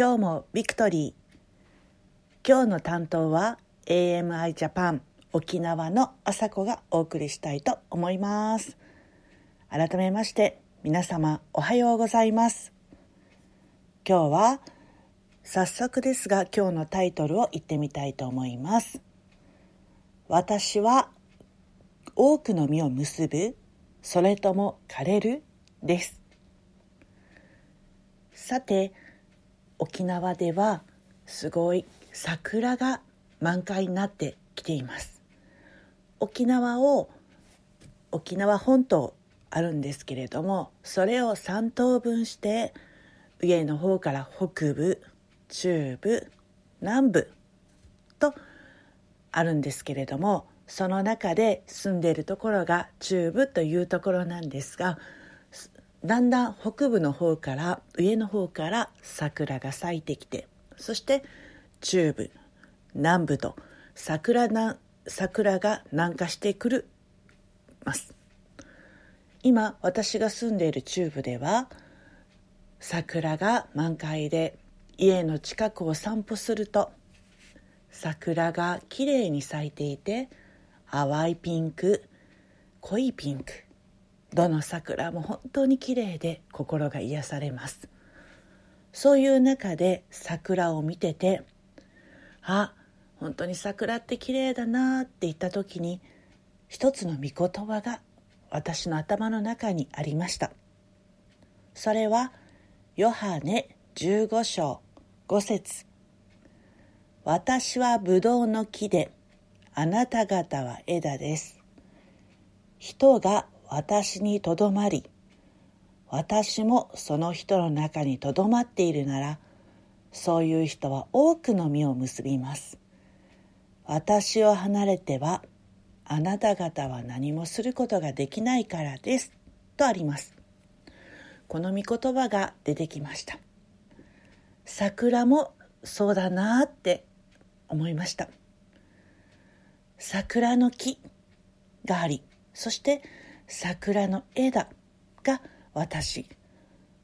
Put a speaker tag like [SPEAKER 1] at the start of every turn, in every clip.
[SPEAKER 1] 今日もビクトリー。今日の担当は AMI ジャパン沖縄の朝子がお送りしたいと思います。改めまして皆様おはようございます。今日は早速ですが今日のタイトルを言ってみたいと思います。私は多くの実を結ぶそれとも枯れる？です。さて沖縄ではすごい桜が満開になってきています。沖縄を沖縄本島あるんですけれどもそれを3等分して上の方から北部中部南部とあるんですけれどもその中で住んでいるところが中部というところなんですがだんだん北部の方から上の方から桜が咲いてきてそして中部南部と桜な桜が南下してくるます。今私が住んでいる中部では桜が満開で家の近くを散歩すると桜がきれいに咲いていて淡いピンク濃いピンクどの桜も本当に綺麗で心が癒されます。そういう中で桜を見ててあ本当に桜って綺麗だなって言った時に一つの御言葉が私の頭の中にありました。それはヨハネ15章5節。私はブドウの木であなた方は枝です。人が私にとどまり私もその人の中にとどまっているならそういう人は多くの実を結びます。私を離れてはあなた方は何もすることができないからですとあります。この御言葉が出てきました。桜もそうだなって思いました。桜の木がありそして桜の枝が私。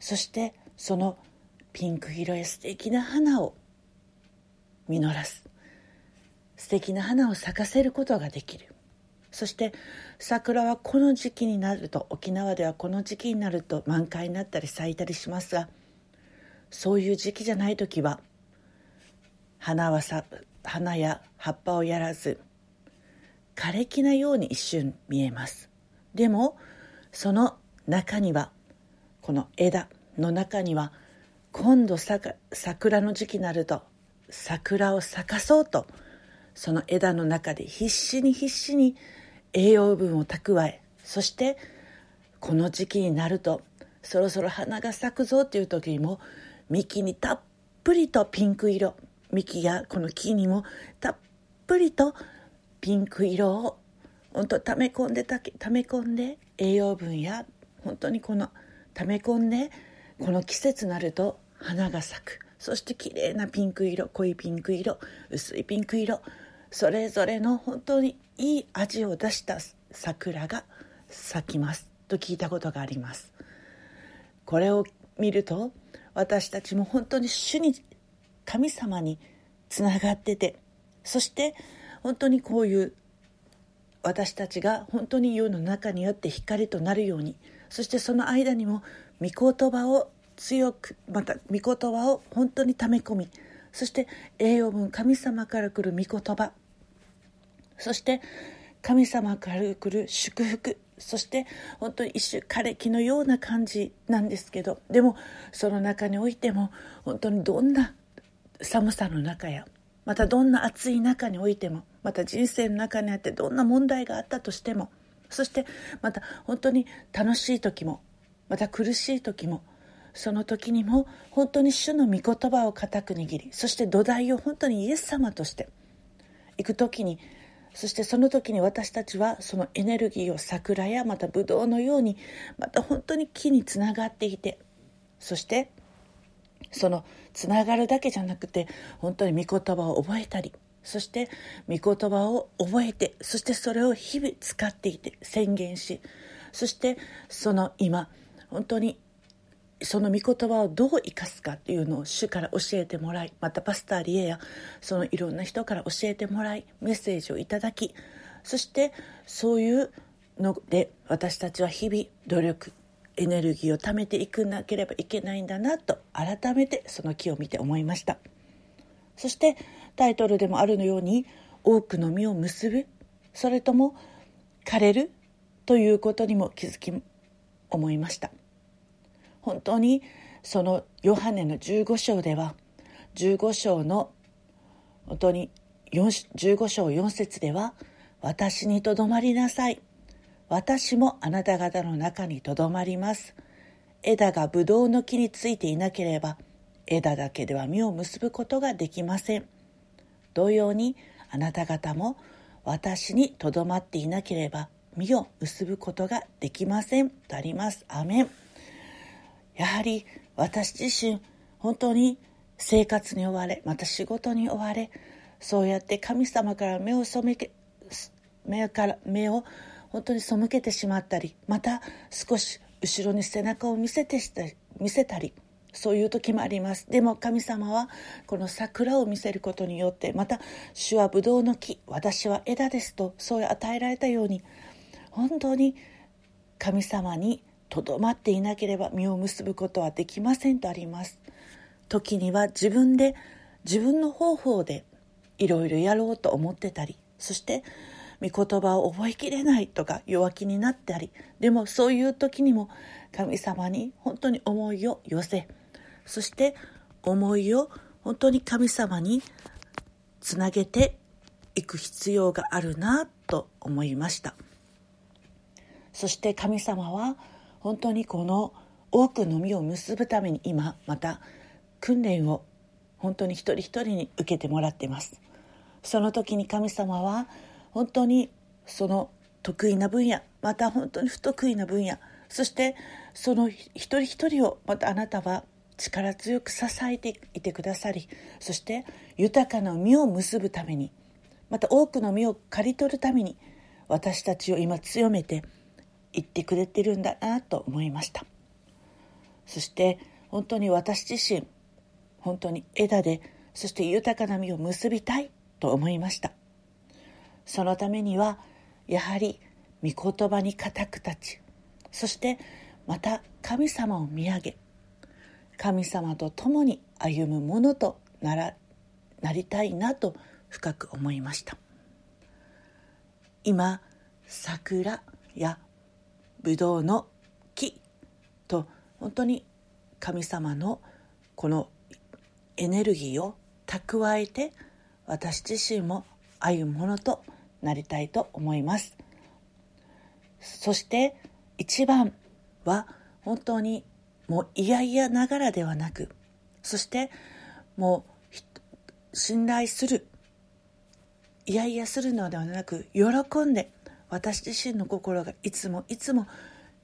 [SPEAKER 1] そしてそのピンク色や素敵な花を実らす。素敵な花を咲かせることができる。そして桜はこの時期になると沖縄ではこの時期になると満開になったり咲いたりしますがそういう時期じゃない時は花はさ花や葉っぱをやらず枯れ木なように一瞬見えます。でもその中にはこの枝の中には今度桜の時期になると桜を咲かそうとその枝の中で必死に必死に栄養分を蓄えそしてこの時期になるとそろそろ花が咲くぞという時にも幹にたっぷりとピンク色幹やこの木にもたっぷりとピンク色を本当溜め込んでた溜め込んで栄養分や本当にこの溜め込んでこの季節になると花が咲く。そして綺麗なピンク色濃いピンク色薄いピンク色それぞれの本当にいい味を出した桜が咲きます。と聞いたことがあります。これを見ると私たちも本当に主に神様につながっててそして本当にこういう私たちが本当に世の中によって光となるようにそしてその間にも御言葉を強くまた御言葉を本当に溜め込みそして栄養分神様から来る御言葉そして神様から来る祝福そして本当に一種枯れ木のような感じなんですけどでもその中においても本当にどんな寒さの中やまたどんな暑い中においてもまた人生の中にあってどんな問題があったとしてもそしてまた本当に楽しい時もまた苦しい時もその時にも本当に主の御言葉を固く握りそして土台を本当にイエス様として行く時にそしてその時に私たちはそのエネルギーを桜やまたブドウのようにまた本当に木につながっていてそしてそのつながるだけじゃなくて本当に御言葉を覚えたりそして御言葉を覚えてそしてそれを日々使っていて宣言しそしてその今本当にその御言葉をどう生かすかっていうのを主から教えてもらいまたパスターリエやそのいろんな人から教えてもらいメッセージをいただきそしてそういうので私たちは日々努力エネルギーを貯めていくなければいけないんだなと改めてその木を見て思いました。そしてタイトルでもあるのように多くの実を結ぶそれとも枯れるということにも気づき思いました。本当にそのヨハネの15章では15章の本当に15章4節では「私にとどまりなさい」「私もあなた方の中にとどまります」「枝がブドウの木についていなければ枝だけでは実を結ぶことができません」同様にあなた方も私にとどまっていなければ実を結ぶことができません。とあります。アメン。やはり私自身本当に生活に追われまた仕事に追われそうやって神様から目を背け目から目を本当に背けてしまったりまた少し後ろに背中を見せてして見せたりそういう時もあります。でも神様はこの桜を見せることによってまた主はブドウの木私は枝ですとそう与えられたように本当に神様にとどまっていなければ実を結ぶことはできませんとあります。時には自分で自分の方法でいろいろやろうと思ってたりそして御言葉を覚えきれないとか弱気になったりでもそういう時にも神様に本当に思いを寄せそして思いを本当に神様につなげていく必要があるなと思いました。そして神様は本当にこの多くの実を結ぶために今また訓練を本当に一人一人に受けてもらっていますその時に神様は本当にその得意な分野また本当に不得意な分野そしてその一人一人をまたあなたは力強く支えていてくださりそして豊かな実を結ぶためにまた多くの実を刈り取るために私たちを今強めて言ってくれてるんだなと思いました。そして本当に私自身本当に枝でそして豊かな実を結びたいと思いました。そのためにはやはり御言葉に固く立ちそしてまた神様を見上げ神様と共に歩むものとならなりたいなと深く思いました。今桜やブドウの木と本当に神様のこのエネルギーを蓄えて私自身も歩むものとなりたいと思います。そして一番は本当にもう嫌々ながらではなくそしてもう信頼する嫌々するのではなく喜んで私自身の心がいつもいつも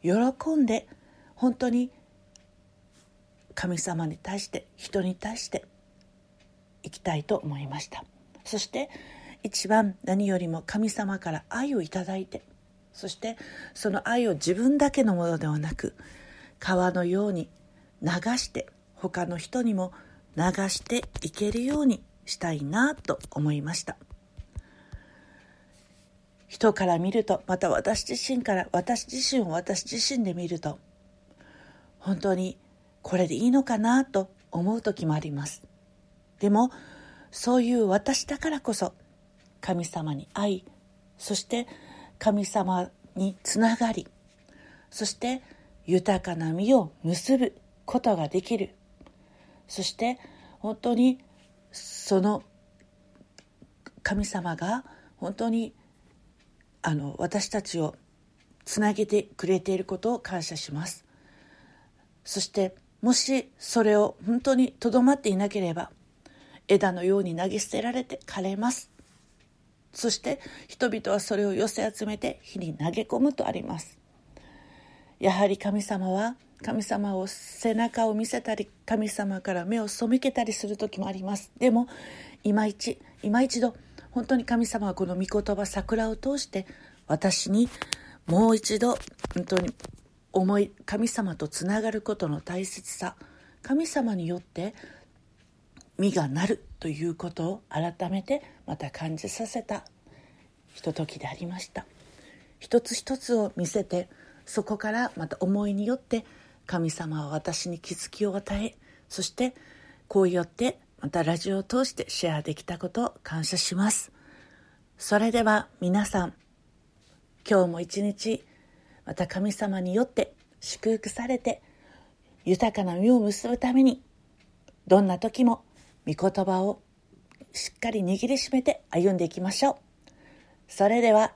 [SPEAKER 1] 喜んで本当に神様に対して人に対していきたいと思いました。そして一番何よりも神様から愛をいただいてそしてその愛を自分だけのものではなく川のように流して他の人にも流していけるようにしたいなと思いました。人から見るとまた私自身から私自身を私自身で見ると本当にこれでいいのかなと思う時もあります。でもそういう私だからこそ神様に会いそして神様につながりそして豊かな実を結ぶことができる。そして本当にその神様が本当にあの私たちをつなげてくれていることを感謝します。そしてもしそれを本当にとどまっていなければ枝のように投げ捨てられて枯れます。そして人々はそれを寄せ集めて火に投げ込むとあります。やはり神様は神様を背中を見せたり神様から目を背けたりする時もあります。でも今一今一度本当に神様はこの御言葉桜を通して私にもう一度本当に思い神様とつながることの大切さ神様によって実がなる。ということを改めてまた感じさせたひとときでありました。一つ一つを見せてそこからまた思いによって神様は私に気づきを与えそしてこうよってまたラジオを通してシェアできたことを感謝します。それでは皆さん今日も一日また神様によって祝福されて豊かな実を結ぶためにどんな時も御言葉をしっかり握りしめて歩んでいきましょう。それでは